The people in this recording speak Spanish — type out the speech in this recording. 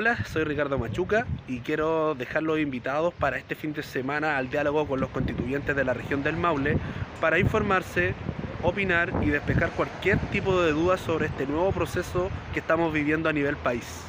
Hola, soy Ricardo Machuca y quiero dejarlos invitados para este fin de semana al diálogo con los constituyentes de la región del Maule para informarse, opinar y despejar cualquier tipo de duda sobre este nuevo proceso que estamos viviendo a nivel país.